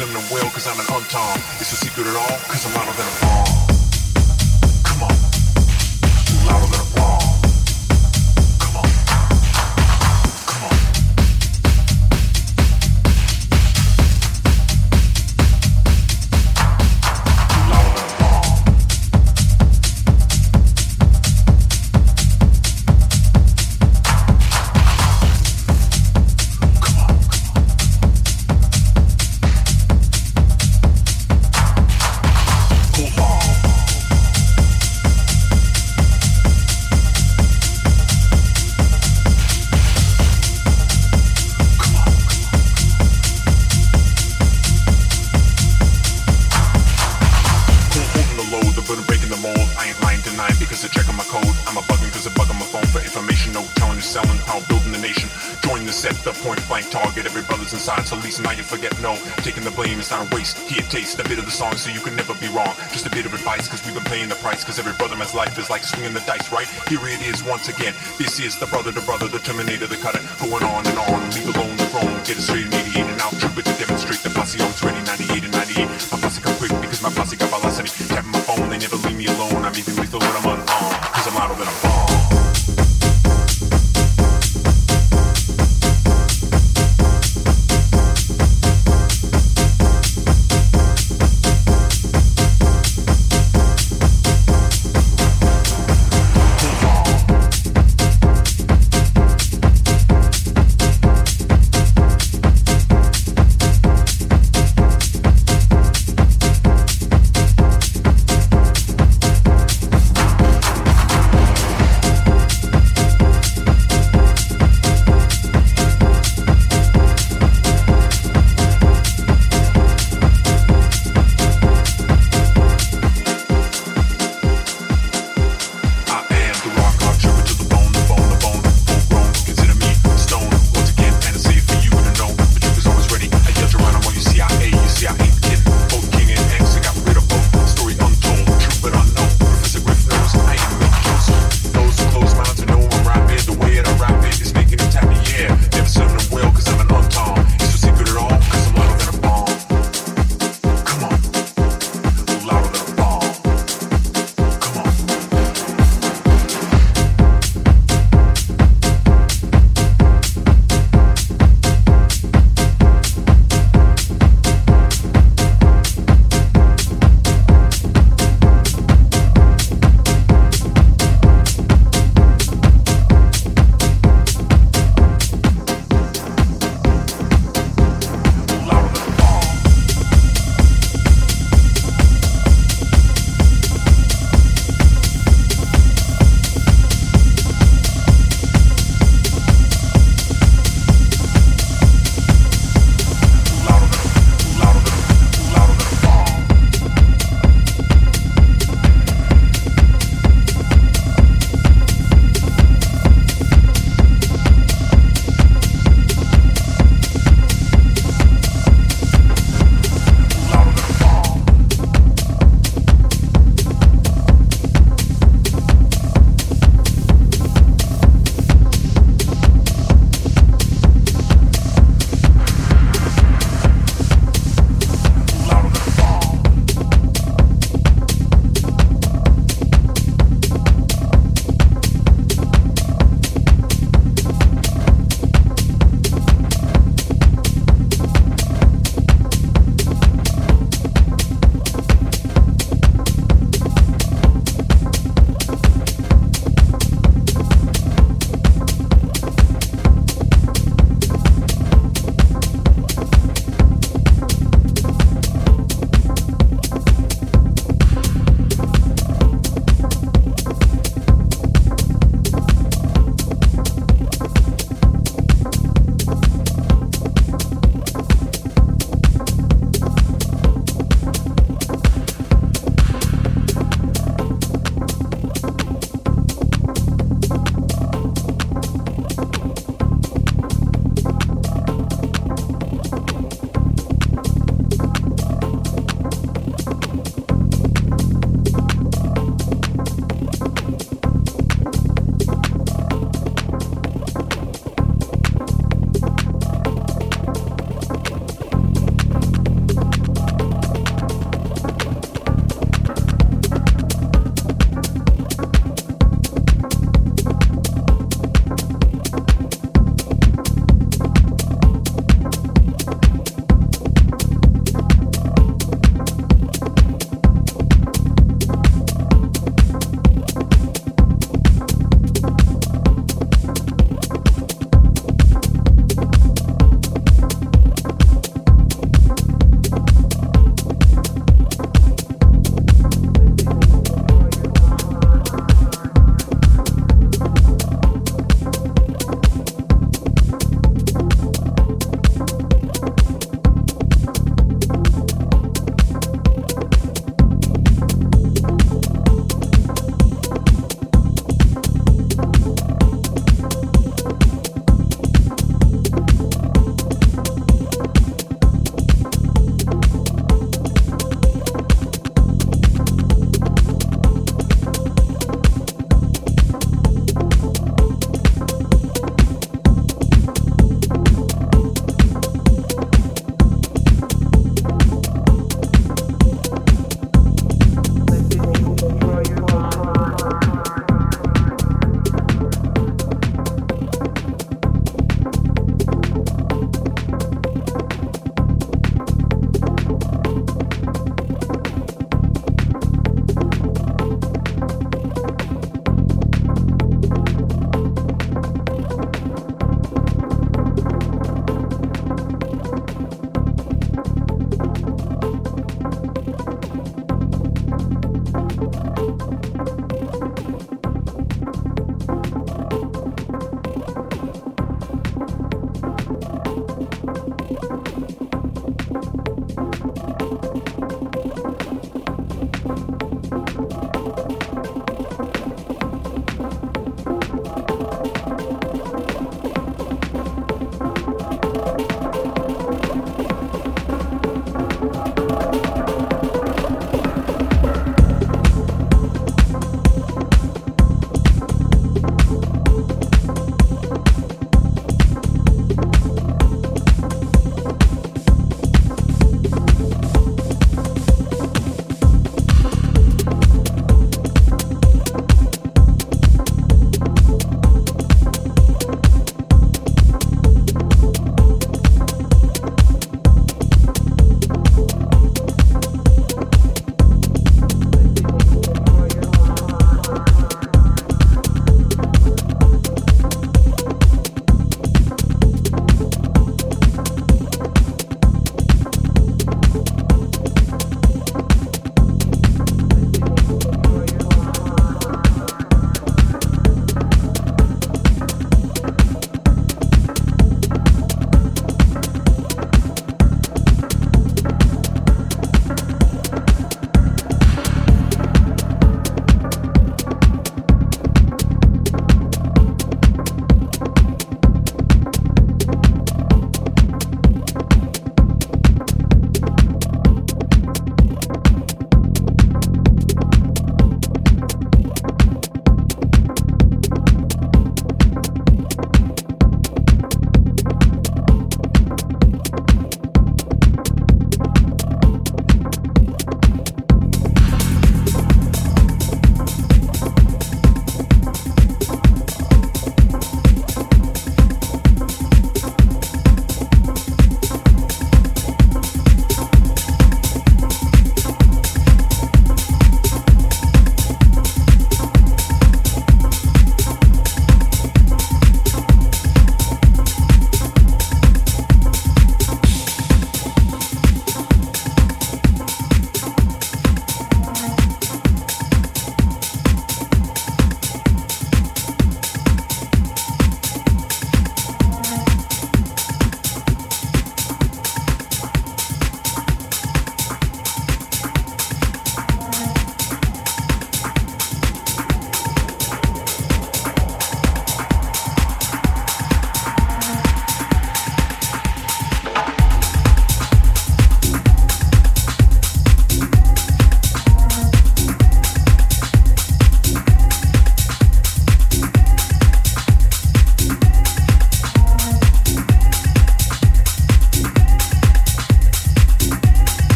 Them well, cause I'm an untom. It's a secret at all, cause I'm louder than a selling, how building the nation. Join the set, the point blank target. Every brother's inside, so at least now you forget no. Taking the blame is not a waste. Here, taste a bit of the song so you can never be wrong. Just a bit of advice because we've been paying the price. Because every brother man's life is like swinging the dice, right? Here it is once again. This is the brother, the brother, the terminator, the cutter. Going on and on, leave alone the throne. Get it straight and 88 and out. Trooper to demonstrate the posse on 20, 98 and 98. My posse come quick because my posse got velocity. Tapping my phone, they never leave me alone. I'm even lethal when I'm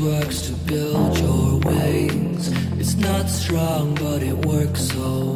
works to build your wings. It's not strong, but it works so